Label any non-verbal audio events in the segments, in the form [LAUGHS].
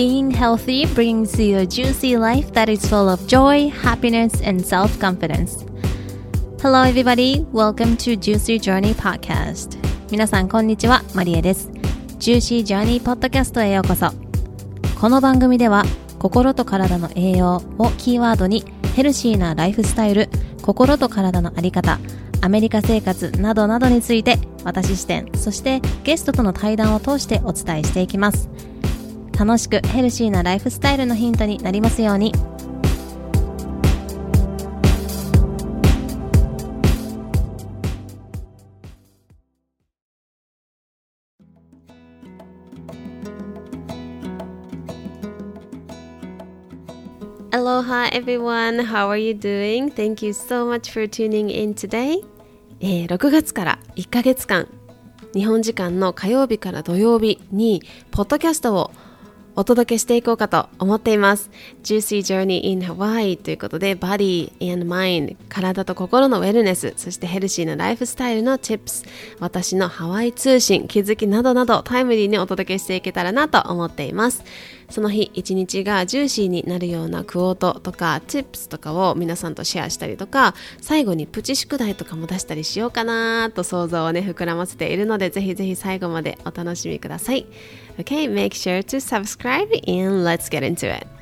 Being healthy brings you a juicy life that is full of joy, happiness, and self confidence. Hello, everybody. Welcome to Juicy Journey Podcast. 皆さん、こんにちは。マリエです。Juicy Journey Podcast へようこそ。この番組では、心と体の栄養をキーワードに、ヘルシーなライフスタイル、心と体のあり方、アメリカ生活などなどについて私視点そしてゲストとの対談を通してお伝えしていきます楽しくヘルシーなライフスタイルのヒントになりますように Aloha everyone, how are you doing? Thank you so much for tuning in today. えー、6月から1ヶ月間日本時間の火曜日から土曜日にポッドキャストをお届けしていこうかと思っています。Juicy Journey in Hawaii ということで、Body and Mind、体と心のウェルネス、そしてヘルシーなライフスタイルの Tips、私のハワイ通信、気づきなどなどタイムリーにお届けしていけたらなと思っています。その日一日がジューシーになるようなクオートとかチップスとかを皆さんとシェアしたりとか、最後にプチ宿題とかも出したりしようかなと想像をね、膨らませているので、ぜひぜひ最後までお楽しみください。Okay, make sure to subscribe and let's get into it.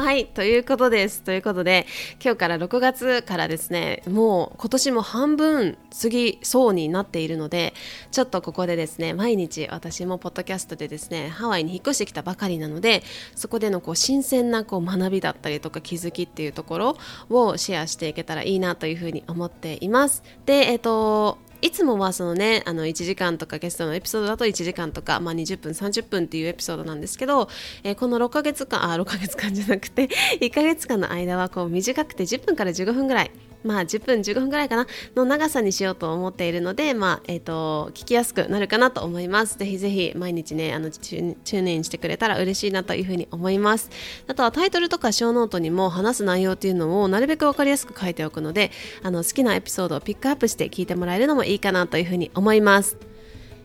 はい、ということです。ということで、今日から6月からですね、もう今年も半分過ぎそうになっているので、ちょっとここでですね、毎日私もポッドキャストでですね、ハワイに引っ越してきたばかりなので、そこでのこう新鮮なこう学びだったりとか気づきっていうところをシェアしていけたらいいなというふうに思っています。で、えっ、ー、と、いつもはそのねあの1時間とかゲストのエピソードだと1時間とか、まあ、20分30分っていうエピソードなんですけど、えー、この6ヶ月間あ6ヶ月間じゃなくて1ヶ月間の間はこう短くて10分から15分ぐらいまあ10分15分ぐらいかなの長さにしようと思っているので、まあえーと、聞きやすくなるかなと思います。ぜひぜひ毎日ねあの tune in してくれたら嬉しいなというふうに思います。あとはタイトルとかショーノートにも話す内容っていうのをなるべく分かりやすく書いておくのであの好きなエピソードをピックアップして聞いてもらえるのもいいかなというふうに思います。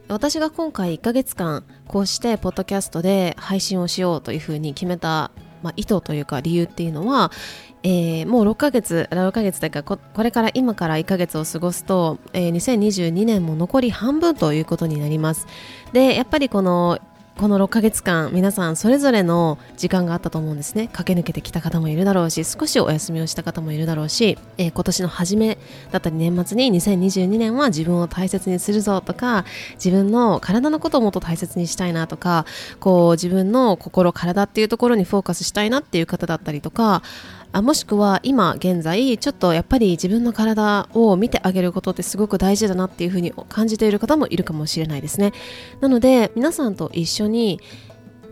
私が今回1ヶ月間こうしてポッドキャストで配信をしようというふうに決めた、まあ、意図というか理由っていうのはえー、もう6ヶ月6ヶ月というかこれから今から1ヶ月を過ごすと、えー、2022年も残り半分ということになります。でやっぱりこのこの6ヶ月間皆さんそれぞれの時間があったと思うんですね。駆け抜けてきた方もいるだろうし少しお休みをした方もいるだろうし、えー、今年の初めだったり年末に2022年は自分を大切にするぞとか自分の体のことをもっと大切にしたいなとかこう自分の心体っていうところにフォーカスしたいなっていう方だったりとかあもしくは今現在ちょっとやっぱり自分の体を見てあげることってすごく大事だなっていうふうに感じている方もいるかもしれないですね。なので皆さんと一緒に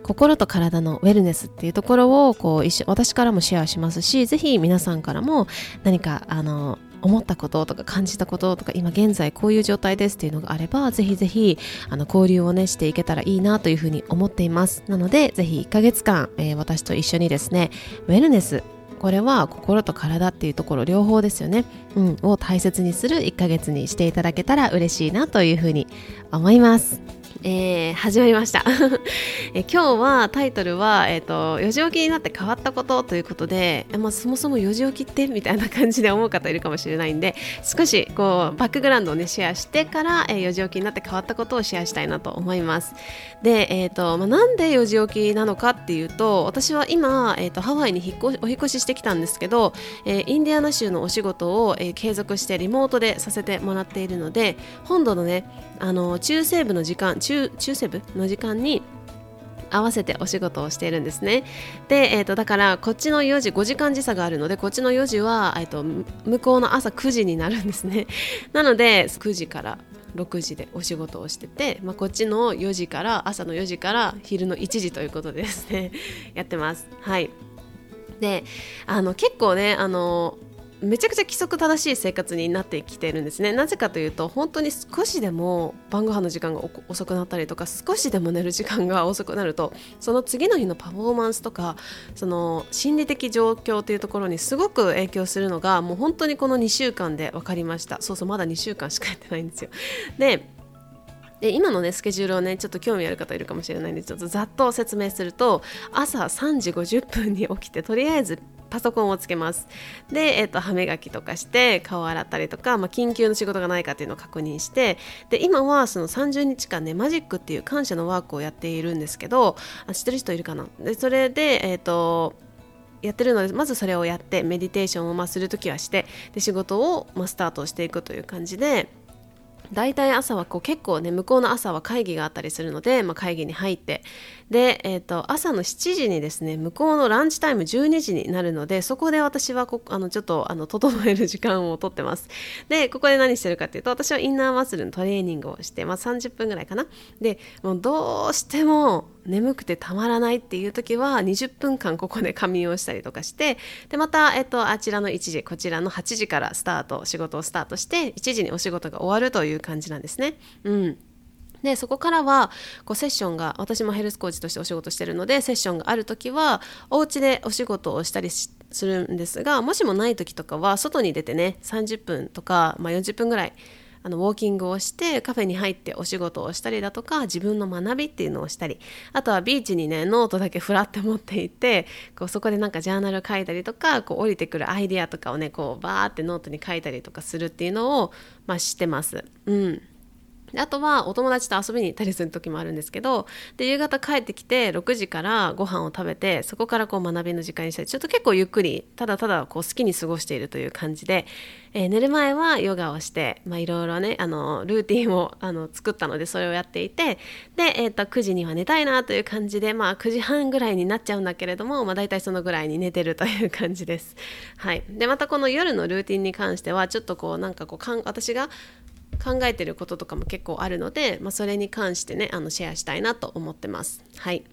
心と体のウェルネスっていうところをこう一緒私からもシェアしますしぜひ皆さんからも何かあの思ったこととか感じたこととか今現在こういう状態ですっていうのがあればぜひぜひあの交流をねしていけたらいいなというふうに思っていますなのでぜひ1ヶ月間、えー、私と一緒にですねウェルネスこれは心と体っていうところ両方ですよね、うん、を大切にする1ヶ月にしていただけたら嬉しいなというふうに思います。えー、始まりました。[LAUGHS] え今日はタイトルは、えーと「4時起きになって変わったこと」ということで、まあ、そもそも4時起きってみたいな感じで思う方いるかもしれないんで少しこうバックグラウンドをねシェアしてから、えー、4時起きになって変わったことをシェアしたいなと思います。で、えーとまあ、なんで4時起きなのかっていうと私は今、えーと、ハワイに引っ越お引越ししてきたんですけど、えー、インディアナ州のお仕事を、えー、継続してリモートでさせてもらっているので本土のねあの中西部の時間中中中西部の時間に合わせてお仕事をしているんですね。で、えーと、だからこっちの4時5時間時差があるのでこっちの4時は、えーと、向こうの朝9時になるんですね。[LAUGHS] なので9時から6時でお仕事をしてて、まあ、こっちの4時から朝の4時から昼の1時ということでですね。やってます。はい。であの結構ねあのめちゃくちゃ規則正しい生活になってきてるんですね。なぜかというと本当に少しでも晩ご飯の時間が遅くなったりとか少しでも寝る時間が遅くなるとその次の日のパフォーマンスとかその心理的状況というところにすごく影響するのがもう本当にこの2週間で分かりました。そうそうまだ2週間しかやってないんですよ。[LAUGHS] でで今のねスケジュールをねちょっと興味ある方いるかもしれないんでちょっとざっと説明すると朝3時50分に起きてとりあえずパソコンをつけます。で、えーと、歯磨きとかして顔を洗ったりとか、まあ、緊急の仕事がないかっていうのを確認してで今はその30日間ねマジックっていう感謝のワークをやっているんですけど知ってる人いるかな？でそれでえっ、ー、とやってるのでまずそれをやってメディテーションをまするときはしてで仕事をまスタートしていくという感じで大体朝はこう結構ね向こうの朝は会議があったりするので、まあ、会議に入って。で、えーと、朝の7時にですね向こうのランチタイム12時になるのでそこで私はこあのちょっとあの整える時間をとってます。でここで何してるかっていうと私はインナーマッスルのトレーニングをして、まあ、30分ぐらいかな。でもうどうしても眠くてたまらないっていう時は20分間ここで仮眠をしたりとかしてでまた、えっと、あちらの1時こちらの8時からスタート仕事をスタートして1時にお仕事が終わるといういう感じなんですね。うんでそこからはこうセッションが私もヘルスコーチとしてお仕事してるのでセッションがある時はお家でお仕事をしたりするんですがもしもない時とかは外に出てね30分とか、まあ、40分ぐらいあのウォーキングをしてカフェに入ってお仕事をしたりだとか自分の学びっていうのをしたりあとはビーチにねノートだけふらって持っていてこうそこでなんかジャーナル書いたりとかこう降りてくるアイデアとかをねこうバーってノートに書いたりとかするっていうのを、まあ、してます。うんあとはお友達と遊びに行ったりする時もあるんですけどで夕方帰ってきて6時からご飯を食べてそこからこう学びの時間にしたりちょっと結構ゆっくりただただこう好きに過ごしているという感じで、えー、寝る前はヨガをしていろいろねあのルーティンをあの作ったのでそれをやっていてで、えー、と9時には寝たいなという感じで、まあ、9時半ぐらいになっちゃうんだけれども、まあ、大体そのぐらいに寝てるという感じです。はい、でまたこの夜のルーティンに関してはちょっとこうなんかこうかん私が考えてることとかも結構あるので、まあ、それに関してねあのシェアしたいなと思ってます。はい。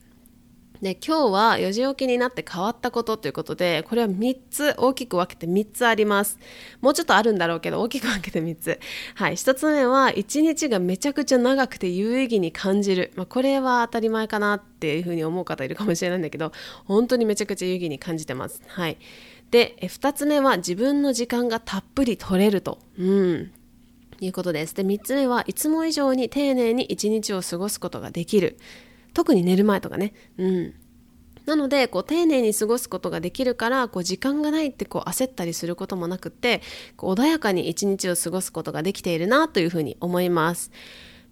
で今日は4時起きになって変わったことということでこれは3つ大きく分けて3つあります。もうちょっとあるんだろうけど大きく分けて3つ。はい。1つ目は1日がめちゃくちゃ長くて有意義に感じる、まあ、これは当たり前かなっていうふうに思う方いるかもしれないんだけど本当にめちゃくちゃ有意義に感じてます。はい。で2つ目は自分の時間がたっぷり取れると。うん。いうことです。で、3つ目はいつも以上に丁寧に一日を過ごすことができる。特に寝る前とかね。うん。なのでこう丁寧に過ごすことができるからこう時間がないってこう焦ったりすることもなくってこう穏やかに一日を過ごすことができているなというふうに思います。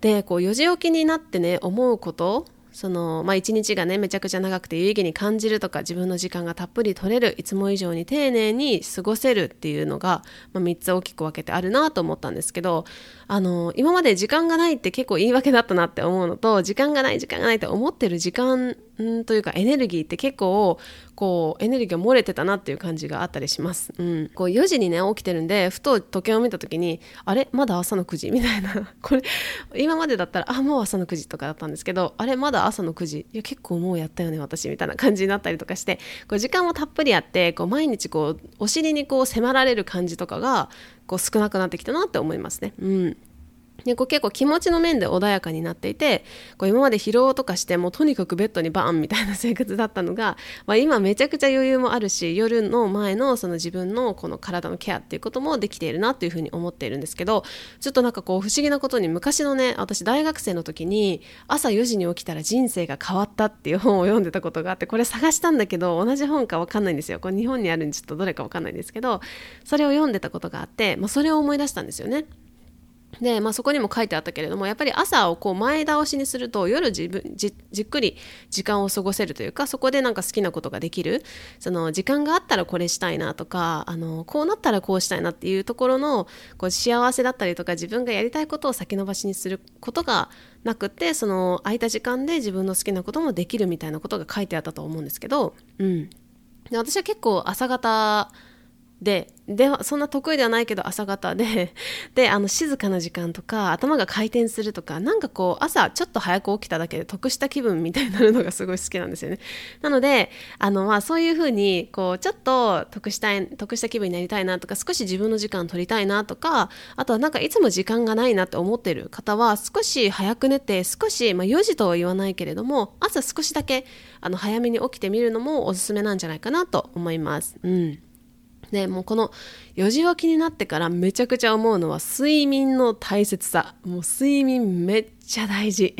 でこう4時起きになってね思うことそのまあ一日がねめちゃくちゃ長くて有意義に感じるとか自分の時間がたっぷり取れるいつも以上に丁寧に過ごせるっていうのが、まあ、3つ大きく分けてあるなと思ったんですけどあの今まで時間がないって結構言い訳だったなって思うのと時間がない時間がないって思ってる時間んというかエネルギーって結構こうエネルギーが漏れてたなっていう感じがあったりします。うん、こう4時にね起きてるんでふと時計を見た時にあれ？まだ朝の9時？みたいな。[LAUGHS] これ今までだったらあもう朝の9時とかだったんですけどあれ？まだ朝の9時？いや結構もうやったよね私みたいな感じになったりとかしてこう時間もたっぷりあってこう毎日こうお尻にこう迫られる感じとかがこう少なくなってきたなって思いますね。うん。でこう結構気持ちの面で穏やかになっていてこう今まで疲労とかしてもうとにかくベッドにバーンみたいな生活だったのが、[LAUGHS] まあ、今めちゃくちゃ余裕もあるし夜の前のその自分のこの体のケアっていうこともできているなっていうふうに思っているんですけどちょっとなんかこう不思議なことに昔のね私大学生の時に朝4時に起きたら人生が変わったっていう本を読んでたことがあってこれ探したんだけど同じ本か分かんないんですよこれ日本にあるんでちょっとどれか分かんないんですけどそれを読んでたことがあって、まあ、それを思い出したんですよね。で、まあ、そこにも書いてあったけれどもやっぱり朝をこう前倒しにすると夜自分じっくり時間を過ごせるというかそこでなんか好きなことができる。その時間があったらこれしたいなとかあのこうなったらこうしたいなっていうところのこう幸せだったりとか自分がやりたいことを先延ばしにすることがなくてその空いた時間で自分の好きなこともできるみたいなことが書いてあったと思うんですけど、うん、で私は結構朝方でではそんな得意ではないけど朝方で [LAUGHS] であの静かな時間とか頭が回転するとかなんかこう朝ちょっと早く起きただけで得した気分みたいになるのがすごい好きなんですよね。なのであのまあそういうふうにこうちょっと得したい得した気分になりたいなとか少し自分の時間取りたいなとかあとはなんかいつも時間がないなって思ってる方は少し早く寝て少し、まあ、4時とは言わないけれども朝少しだけあの早めに起きてみるのもおすすめなんじゃないかなと思います。うん。ね、もうこの4時起きになってからめちゃくちゃ思うのは睡眠の大切さもう睡眠めっちゃ大事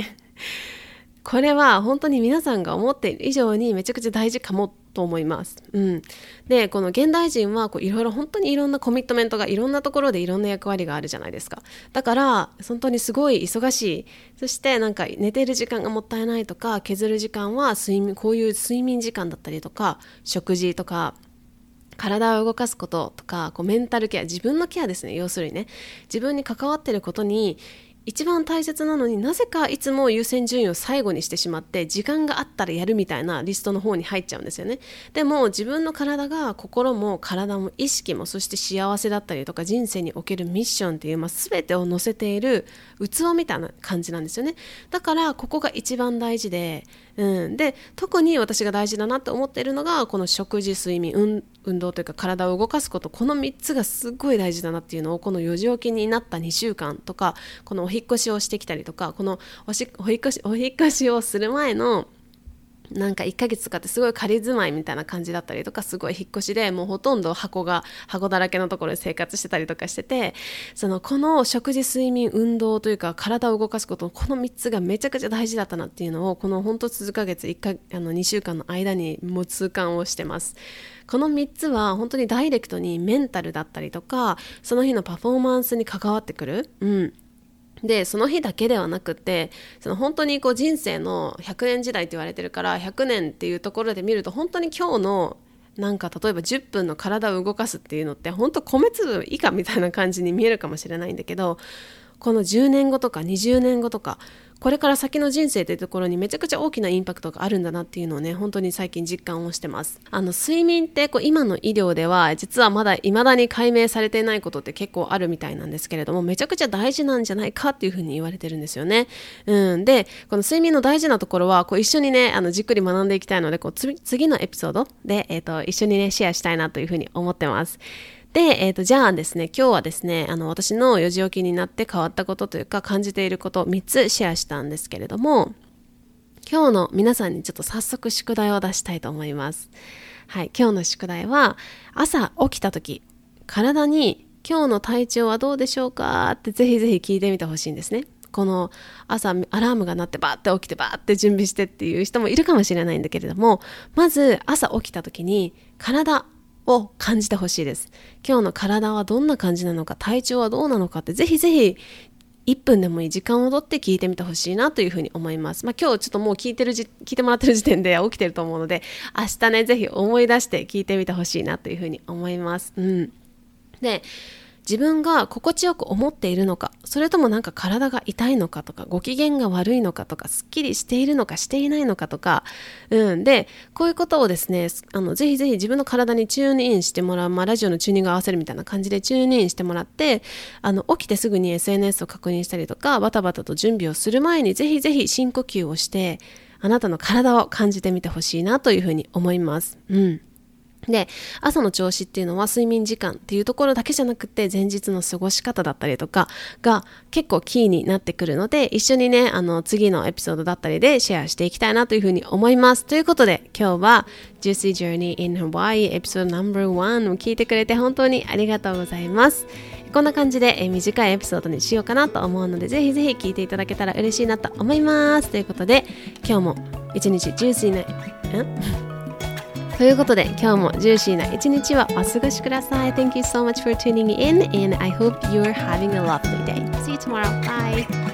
[LAUGHS] これは本当に皆さんが思っている以上にめちゃくちゃ大事かもと思います。うん、でこの現代人はいろいろ本当にいろんなコミットメントがいろんなところでいろんな役割があるじゃないですか。だから本当にすごい忙しいそしてなんか寝てる時間がもったいないとか削る時間は睡眠こういう睡眠時間だったりとか食事とか体を動かすこととかこうメンタルケア自分のケアですね。要するにね。自分に関わってることに一番大切なのになぜかいつも優先順位を最後にしてしまって時間があったらやるみたいなリストの方に入っちゃうんですよね。でも自分の体が心も体も意識もそして幸せだったりとか人生におけるミッションっていう、まあ、全てを載せている器みたいな感じなんですよね。だからここが一番大事でうん、で特に私が大事だなって思っているのがこの食事睡眠運動というか体を動かすこと。この3つがすっごい大事だなっていうのをこの4時起きになった2週間とかこのお引越しをしてきたりとかこのお引越しお引越しをする前のなんか1ヶ月とかってすごい仮住まいみたいな感じだったりとかすごい引っ越しでもうほとんど箱が箱だらけのところで生活してたりとかしててそのこの食事睡眠運動というか体を動かすことこの3つがめちゃくちゃ大事だったなっていうのをこの本当数ヶ月1かあの2週間の間にもう痛感をしてます。この3つは本当にダイレクトにメンタルだったりとかその日のパフォーマンスに関わってくる。うん。でその日だけではなくてその本当にこう人生の100年時代って言われてるから100年っていうところで見ると本当に今日のなんか例えば10分の体を動かすっていうのって本当米粒以下みたいな感じに見えるかもしれないんだけどこの10年後とか20年後とかこれから先の人生というところにめちゃくちゃ大きなインパクトがあるんだなっていうのをね本当に最近実感をしてます。あの睡眠ってこう今の医療では実はまだ未だに解明されていないことって結構あるみたいなんですけれどもめちゃくちゃ大事なんじゃないかっていうふうに言われてるんですよね、うん、でこの睡眠の大事なところはこう一緒にねあのじっくり学んでいきたいのでこう次のエピソードで、えーと一緒にねシェアしたいなというふうに思ってます。で、えーと、じゃあですね今日はですねあの私の4時起きになって変わったことというか感じていること3つシェアしたんですけれども今日の皆さんにちょっと早速宿題を出したいと思います。はい、今日の宿題は朝起きた時体に今日の体調はどうでしょうかってぜひぜひ聞いてみてほしいんですね。この朝アラームが鳴ってバーって起きてバーって準備してっていう人もいるかもしれないんだけれどもまず朝起きた時に体を感じてほしいです。今日の体はどんな感じなのか、体調はどうなのかって、ぜひぜひ1分でもいい時間をとって聞いてみてほしいなというふうに思います。まあ、今日ちょっともう聞いてる、聞いてもらってる時点で [LAUGHS] 起きてると思うので、明日ね、ぜひ思い出して聞いてみてほしいなというふうに思います。うん。で、自分が心地よく思っているのかそれともなんか体が痛いのかとかご機嫌が悪いのかとかすっきりしているのかしていないのかとか、うん、でこういうことをですねあのぜひぜひ自分の体にチューンインしてもらう、まあ、ラジオのチューニング合わせるみたいな感じでチューンインしてもらってあの起きてすぐに SNS を確認したりとかバタバタと準備をする前にぜひぜひ深呼吸をしてあなたの体を感じてみてほしいなというふうに思います。うんで、朝の調子っていうのは睡眠時間っていうところだけじゃなくて前日の過ごし方だったりとかが結構キーになってくるので一緒にね、あの次のエピソードだったりでシェアしていきたいなというふうに思います。ということで今日は Juicy Journey in Hawaii エピソード No.1 を聞いてくれて本当にありがとうございます。こんな感じで、短いエピソードにしようかなと思うのでぜひぜひ聞いていただけたら嬉しいなと思います。ということで今日も一日ジューシーな、ということで今日もジューシーな一日をお過ごしください。Thank you so much for tuning in and I hope you're having a lovely day. See you tomorrow. Bye.